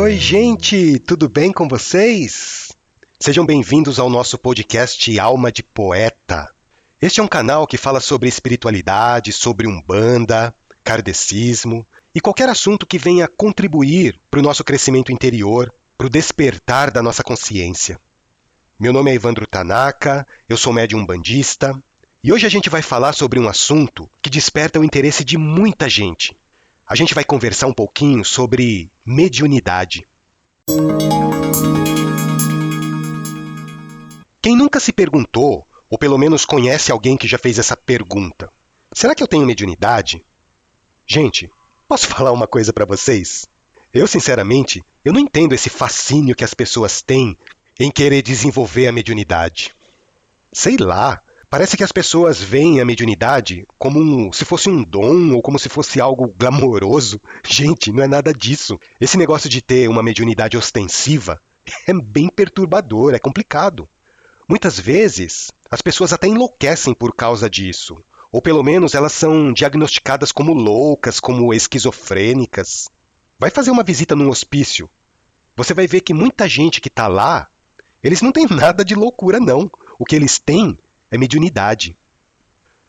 Oi, gente! Tudo bem com vocês? Sejam bem-vindos ao nosso podcast Alma de Poeta. Este é um canal que fala sobre espiritualidade, sobre umbanda, kardecismo e qualquer assunto que venha contribuir para o nosso crescimento interior, para o despertar da nossa consciência. Meu nome é Evandro Tanaka, eu sou médium bandista e hoje a gente vai falar sobre um assunto que desperta o interesse de muita gente. A gente vai conversar um pouquinho sobre mediunidade. Quem nunca se perguntou, ou pelo menos conhece alguém que já fez essa pergunta: será que eu tenho mediunidade? Gente, posso falar uma coisa para vocês? Eu, sinceramente, eu não entendo esse fascínio que as pessoas têm em querer desenvolver a mediunidade. Sei lá, parece que as pessoas veem a mediunidade como um, se fosse um dom ou como se fosse algo glamouroso. Gente, não é nada disso. Esse negócio de ter uma mediunidade ostensiva é bem perturbador, é complicado. Muitas vezes, as pessoas até enlouquecem por causa disso. Ou pelo menos elas são diagnosticadas como loucas, como esquizofrênicas. Vai fazer uma visita num hospício. Você vai ver que muita gente que está lá eles não têm nada de loucura, não. O que eles têm é mediunidade.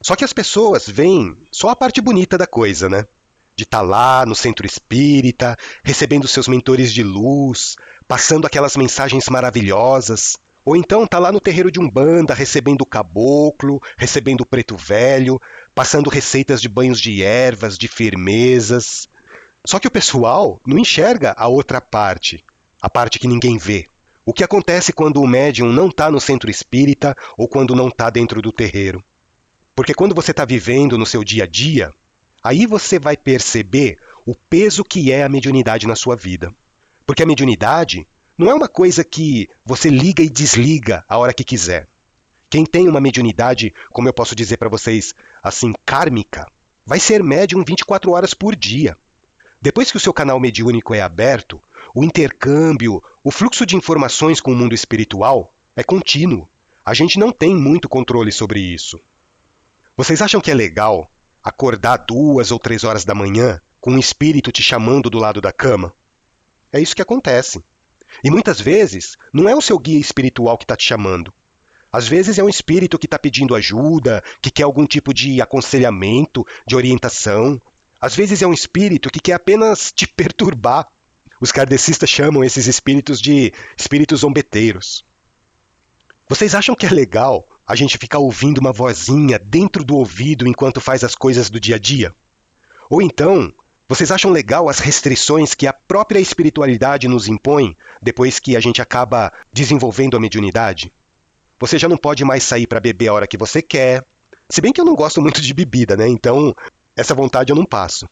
Só que as pessoas veem só a parte bonita da coisa, né? De estar tá lá no centro espírita, recebendo seus mentores de luz, passando aquelas mensagens maravilhosas. Ou então tá lá no terreiro de Umbanda, recebendo o caboclo, recebendo o preto velho, passando receitas de banhos de ervas, de firmezas. Só que o pessoal não enxerga a outra parte, a parte que ninguém vê. O que acontece quando o médium não está no centro espírita ou quando não está dentro do terreiro? Porque quando você está vivendo no seu dia a dia, aí você vai perceber o peso que é a mediunidade na sua vida. Porque a mediunidade não é uma coisa que você liga e desliga a hora que quiser. Quem tem uma mediunidade, como eu posso dizer para vocês, assim, kármica, vai ser médium 24 horas por dia. Depois que o seu canal mediúnico é aberto, o intercâmbio, o fluxo de informações com o mundo espiritual é contínuo. A gente não tem muito controle sobre isso. Vocês acham que é legal acordar duas ou três horas da manhã com um espírito te chamando do lado da cama? É isso que acontece. E muitas vezes não é o seu guia espiritual que está te chamando. Às vezes é um espírito que está pedindo ajuda, que quer algum tipo de aconselhamento, de orientação, às vezes é um espírito que quer apenas te perturbar. Os kardecistas chamam esses espíritos de espíritos zombeteiros. Vocês acham que é legal a gente ficar ouvindo uma vozinha dentro do ouvido enquanto faz as coisas do dia a dia? Ou então, vocês acham legal as restrições que a própria espiritualidade nos impõe depois que a gente acaba desenvolvendo a mediunidade? Você já não pode mais sair para beber a hora que você quer. Se bem que eu não gosto muito de bebida, né? Então essa vontade eu não passo.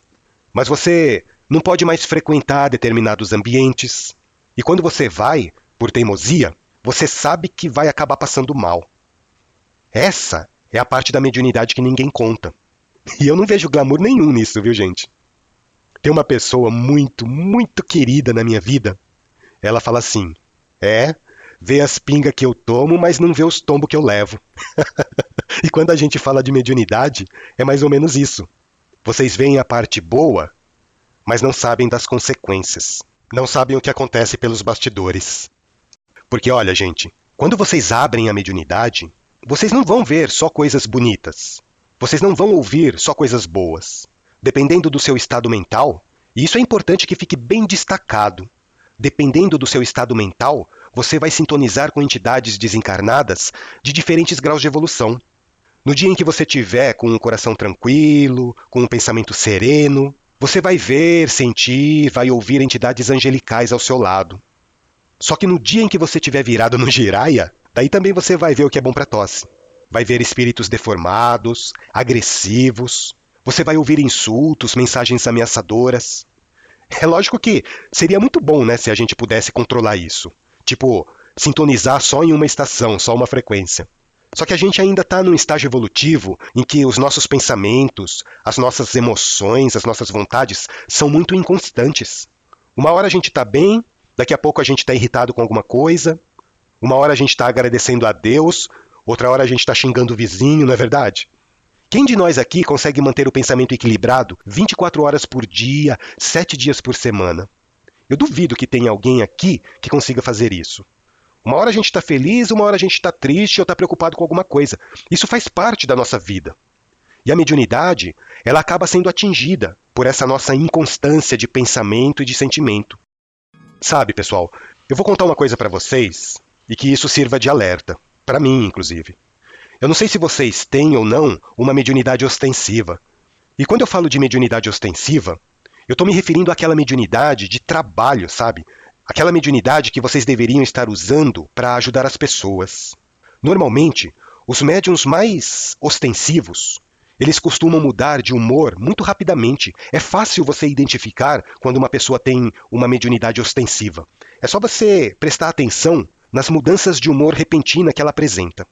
Mas você não pode mais frequentar determinados ambientes. E quando você vai, por teimosia, você sabe que vai acabar passando mal. Essa é a parte da mediunidade que ninguém conta. E eu não vejo glamour nenhum nisso, viu, gente? Tem uma pessoa muito, muito querida na minha vida. Ela fala assim: É, vê as pingas que eu tomo, mas não vê os tombos que eu levo. e quando a gente fala de mediunidade, é mais ou menos isso. Vocês veem a parte boa, mas não sabem das consequências. Não sabem o que acontece pelos bastidores. Porque olha, gente, quando vocês abrem a mediunidade, vocês não vão ver só coisas bonitas. Vocês não vão ouvir só coisas boas. Dependendo do seu estado mental, e isso é importante que fique bem destacado. Dependendo do seu estado mental, você vai sintonizar com entidades desencarnadas de diferentes graus de evolução. No dia em que você tiver com um coração tranquilo, com um pensamento sereno, você vai ver, sentir, vai ouvir entidades angelicais ao seu lado. Só que no dia em que você tiver virado no giraia, daí também você vai ver o que é bom para tosse. Vai ver espíritos deformados, agressivos. Você vai ouvir insultos, mensagens ameaçadoras. É lógico que seria muito bom, né, se a gente pudesse controlar isso. Tipo, sintonizar só em uma estação, só uma frequência. Só que a gente ainda está num estágio evolutivo em que os nossos pensamentos, as nossas emoções, as nossas vontades são muito inconstantes. Uma hora a gente está bem, daqui a pouco a gente está irritado com alguma coisa, uma hora a gente está agradecendo a Deus, outra hora a gente está xingando o vizinho, não é verdade? Quem de nós aqui consegue manter o pensamento equilibrado 24 horas por dia, 7 dias por semana? Eu duvido que tenha alguém aqui que consiga fazer isso. Uma hora a gente está feliz, uma hora a gente está triste ou está preocupado com alguma coisa. Isso faz parte da nossa vida. E a mediunidade, ela acaba sendo atingida por essa nossa inconstância de pensamento e de sentimento. Sabe, pessoal, eu vou contar uma coisa para vocês e que isso sirva de alerta, para mim, inclusive. Eu não sei se vocês têm ou não uma mediunidade ostensiva. E quando eu falo de mediunidade ostensiva, eu estou me referindo àquela mediunidade de trabalho, sabe? Aquela mediunidade que vocês deveriam estar usando para ajudar as pessoas. Normalmente, os médiums mais ostensivos, eles costumam mudar de humor muito rapidamente. É fácil você identificar quando uma pessoa tem uma mediunidade ostensiva. É só você prestar atenção nas mudanças de humor repentina que ela apresenta.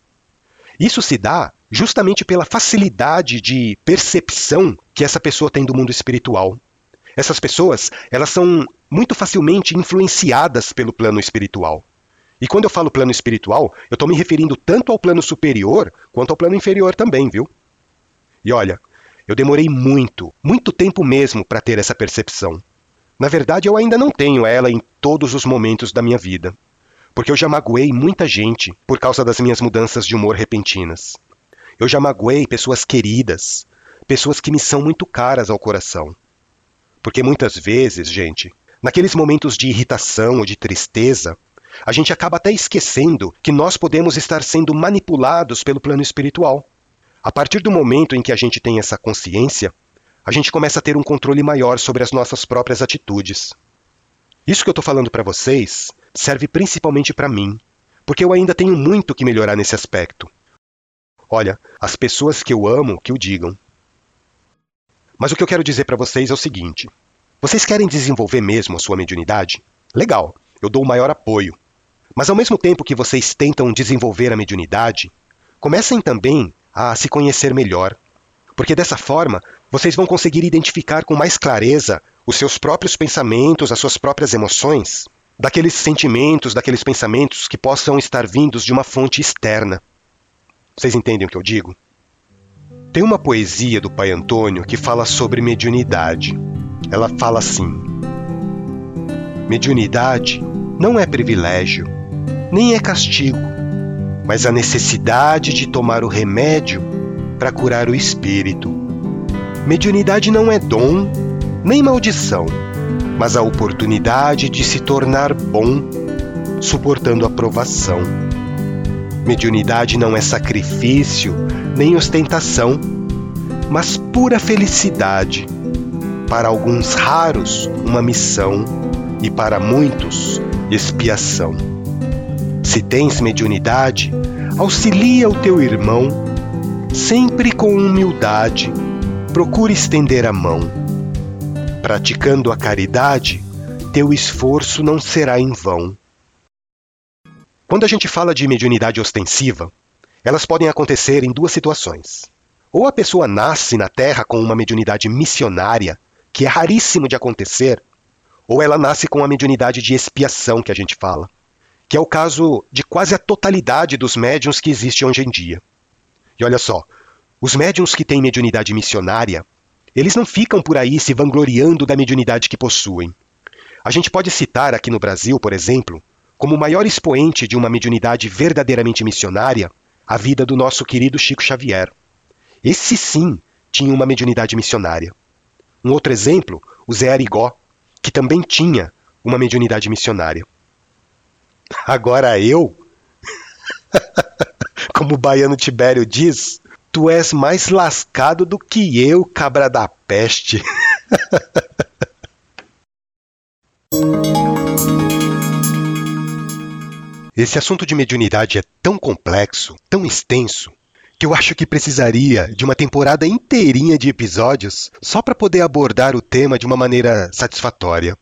Isso se dá justamente pela facilidade de percepção que essa pessoa tem do mundo espiritual. Essas pessoas, elas são muito facilmente influenciadas pelo plano espiritual. E quando eu falo plano espiritual, eu estou me referindo tanto ao plano superior quanto ao plano inferior também, viu? E olha, eu demorei muito, muito tempo mesmo para ter essa percepção. Na verdade, eu ainda não tenho ela em todos os momentos da minha vida, porque eu já magoei muita gente por causa das minhas mudanças de humor repentinas. Eu já magoei pessoas queridas, pessoas que me são muito caras ao coração. Porque muitas vezes, gente, naqueles momentos de irritação ou de tristeza, a gente acaba até esquecendo que nós podemos estar sendo manipulados pelo plano espiritual. A partir do momento em que a gente tem essa consciência, a gente começa a ter um controle maior sobre as nossas próprias atitudes. Isso que eu estou falando para vocês serve principalmente para mim, porque eu ainda tenho muito que melhorar nesse aspecto. Olha, as pessoas que eu amo que o digam. Mas o que eu quero dizer para vocês é o seguinte: vocês querem desenvolver mesmo a sua mediunidade? Legal, eu dou o maior apoio. Mas ao mesmo tempo que vocês tentam desenvolver a mediunidade, comecem também a se conhecer melhor. Porque dessa forma, vocês vão conseguir identificar com mais clareza os seus próprios pensamentos, as suas próprias emoções, daqueles sentimentos, daqueles pensamentos que possam estar vindos de uma fonte externa. Vocês entendem o que eu digo? Tem uma poesia do pai Antônio que fala sobre mediunidade. Ela fala assim: Mediunidade não é privilégio, nem é castigo, mas a necessidade de tomar o remédio para curar o espírito. Mediunidade não é dom, nem maldição, mas a oportunidade de se tornar bom, suportando a provação. Mediunidade não é sacrifício, nem ostentação, mas pura felicidade. Para alguns raros, uma missão, e para muitos, expiação. Se tens mediunidade, auxilia o teu irmão, sempre com humildade, procure estender a mão. Praticando a caridade, teu esforço não será em vão. Quando a gente fala de mediunidade ostensiva, elas podem acontecer em duas situações. Ou a pessoa nasce na Terra com uma mediunidade missionária, que é raríssimo de acontecer, ou ela nasce com a mediunidade de expiação que a gente fala, que é o caso de quase a totalidade dos médiums que existem hoje em dia. E olha só, os médiums que têm mediunidade missionária, eles não ficam por aí se vangloriando da mediunidade que possuem. A gente pode citar aqui no Brasil, por exemplo, como o maior expoente de uma mediunidade verdadeiramente missionária, a vida do nosso querido Chico Xavier. Esse sim tinha uma mediunidade missionária. Um outro exemplo, o Zé Arigó, que também tinha uma mediunidade missionária. Agora eu, como o baiano Tibério diz, tu és mais lascado do que eu, cabra da peste. Esse assunto de mediunidade é tão complexo, tão extenso, que eu acho que precisaria de uma temporada inteirinha de episódios só para poder abordar o tema de uma maneira satisfatória.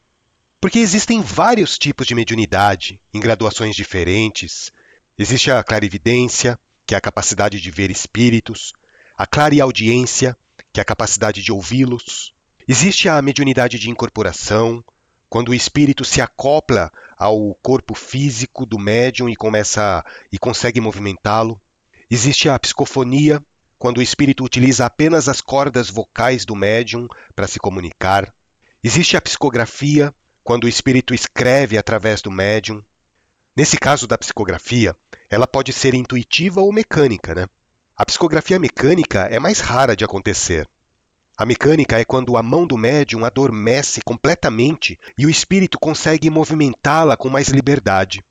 Porque existem vários tipos de mediunidade, em graduações diferentes. Existe a clarividência, que é a capacidade de ver espíritos, a clareaudiência, que é a capacidade de ouvi-los. Existe a mediunidade de incorporação, quando o espírito se acopla ao corpo físico do médium e começa e consegue movimentá-lo. Existe a psicofonia, quando o espírito utiliza apenas as cordas vocais do médium para se comunicar. Existe a psicografia, quando o espírito escreve através do médium. Nesse caso da psicografia, ela pode ser intuitiva ou mecânica, né? A psicografia mecânica é mais rara de acontecer. A mecânica é quando a mão do médium adormece completamente e o espírito consegue movimentá-la com mais liberdade.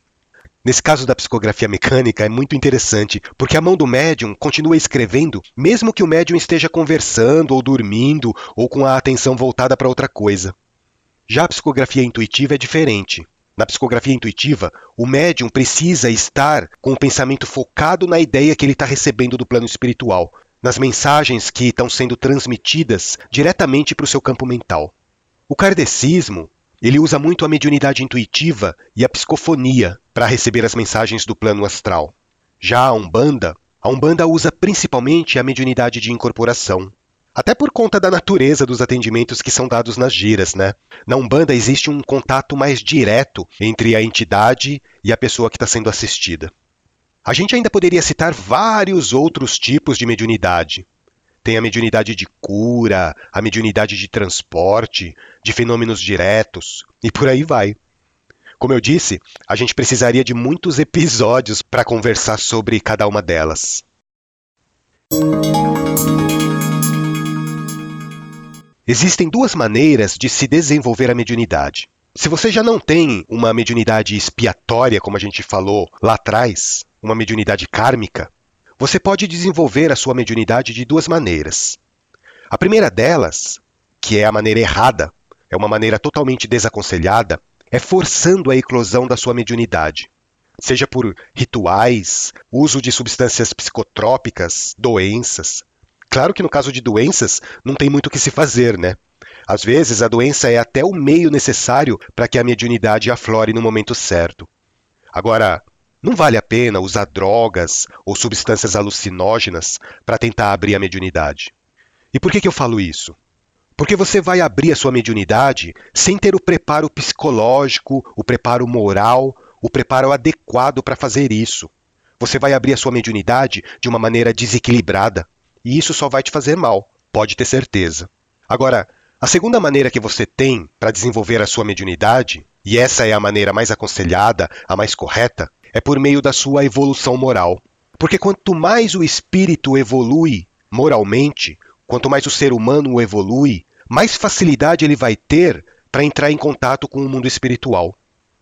Nesse caso da psicografia mecânica é muito interessante, porque a mão do médium continua escrevendo, mesmo que o médium esteja conversando ou dormindo ou com a atenção voltada para outra coisa. Já a psicografia intuitiva é diferente. Na psicografia intuitiva, o médium precisa estar com o pensamento focado na ideia que ele está recebendo do plano espiritual, nas mensagens que estão sendo transmitidas diretamente para o seu campo mental. O kardecismo ele usa muito a mediunidade intuitiva e a psicofonia para receber as mensagens do plano astral. Já a Umbanda, a Umbanda usa principalmente a mediunidade de incorporação. Até por conta da natureza dos atendimentos que são dados nas giras, né? Na Umbanda existe um contato mais direto entre a entidade e a pessoa que está sendo assistida. A gente ainda poderia citar vários outros tipos de mediunidade, tem a mediunidade de cura, a mediunidade de transporte, de fenômenos diretos, e por aí vai. Como eu disse, a gente precisaria de muitos episódios para conversar sobre cada uma delas. Existem duas maneiras de se desenvolver a mediunidade. Se você já não tem uma mediunidade expiatória, como a gente falou lá atrás, uma mediunidade kármica, você pode desenvolver a sua mediunidade de duas maneiras. A primeira delas, que é a maneira errada, é uma maneira totalmente desaconselhada, é forçando a eclosão da sua mediunidade. Seja por rituais, uso de substâncias psicotrópicas, doenças. Claro que no caso de doenças não tem muito o que se fazer, né? Às vezes a doença é até o meio necessário para que a mediunidade aflore no momento certo. Agora, não vale a pena usar drogas ou substâncias alucinógenas para tentar abrir a mediunidade. E por que, que eu falo isso? Porque você vai abrir a sua mediunidade sem ter o preparo psicológico, o preparo moral, o preparo adequado para fazer isso. Você vai abrir a sua mediunidade de uma maneira desequilibrada. E isso só vai te fazer mal, pode ter certeza. Agora, a segunda maneira que você tem para desenvolver a sua mediunidade, e essa é a maneira mais aconselhada, a mais correta, é por meio da sua evolução moral. Porque quanto mais o espírito evolui moralmente, quanto mais o ser humano evolui, mais facilidade ele vai ter para entrar em contato com o mundo espiritual.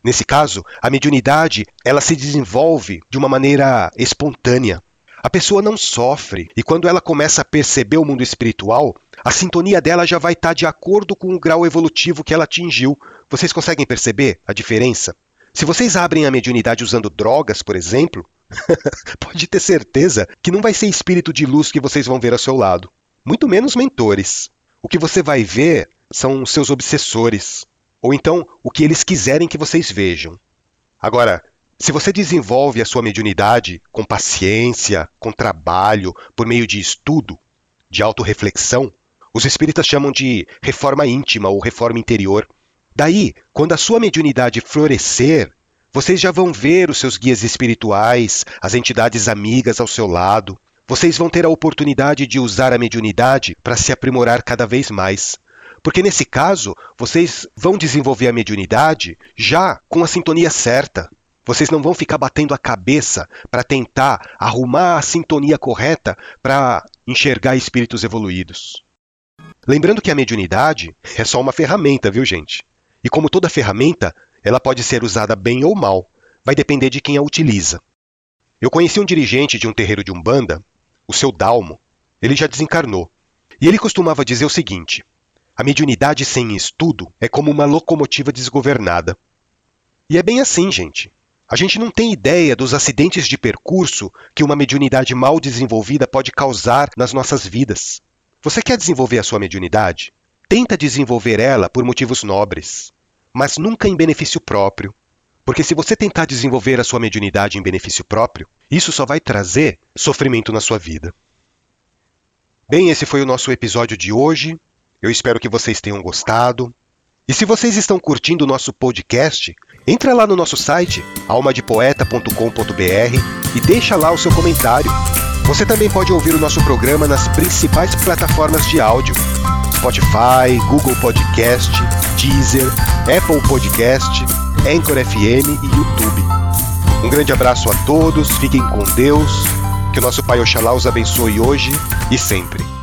Nesse caso, a mediunidade, ela se desenvolve de uma maneira espontânea. A pessoa não sofre e quando ela começa a perceber o mundo espiritual, a sintonia dela já vai estar de acordo com o grau evolutivo que ela atingiu. Vocês conseguem perceber a diferença? Se vocês abrem a mediunidade usando drogas, por exemplo, pode ter certeza que não vai ser espírito de luz que vocês vão ver ao seu lado, muito menos mentores. O que você vai ver são seus obsessores, ou então o que eles quiserem que vocês vejam. Agora, se você desenvolve a sua mediunidade com paciência, com trabalho, por meio de estudo, de autorreflexão, os espíritas chamam de reforma íntima ou reforma interior. Daí, quando a sua mediunidade florescer, vocês já vão ver os seus guias espirituais, as entidades amigas ao seu lado. Vocês vão ter a oportunidade de usar a mediunidade para se aprimorar cada vez mais. Porque nesse caso, vocês vão desenvolver a mediunidade já com a sintonia certa. Vocês não vão ficar batendo a cabeça para tentar arrumar a sintonia correta para enxergar espíritos evoluídos. Lembrando que a mediunidade é só uma ferramenta, viu, gente? E como toda ferramenta, ela pode ser usada bem ou mal, vai depender de quem a utiliza. Eu conheci um dirigente de um terreiro de Umbanda, o seu Dalmo, ele já desencarnou, e ele costumava dizer o seguinte: a mediunidade sem estudo é como uma locomotiva desgovernada. E é bem assim, gente. A gente não tem ideia dos acidentes de percurso que uma mediunidade mal desenvolvida pode causar nas nossas vidas. Você quer desenvolver a sua mediunidade? Tenta desenvolver ela por motivos nobres mas nunca em benefício próprio. Porque se você tentar desenvolver a sua mediunidade em benefício próprio, isso só vai trazer sofrimento na sua vida. Bem, esse foi o nosso episódio de hoje. Eu espero que vocês tenham gostado. E se vocês estão curtindo o nosso podcast, entra lá no nosso site almadepoeta.com.br e deixa lá o seu comentário. Você também pode ouvir o nosso programa nas principais plataformas de áudio: Spotify, Google Podcast, Deezer Apple Podcast, Anchor FM e YouTube. Um grande abraço a todos, fiquem com Deus, que o nosso Pai Oxalá os abençoe hoje e sempre.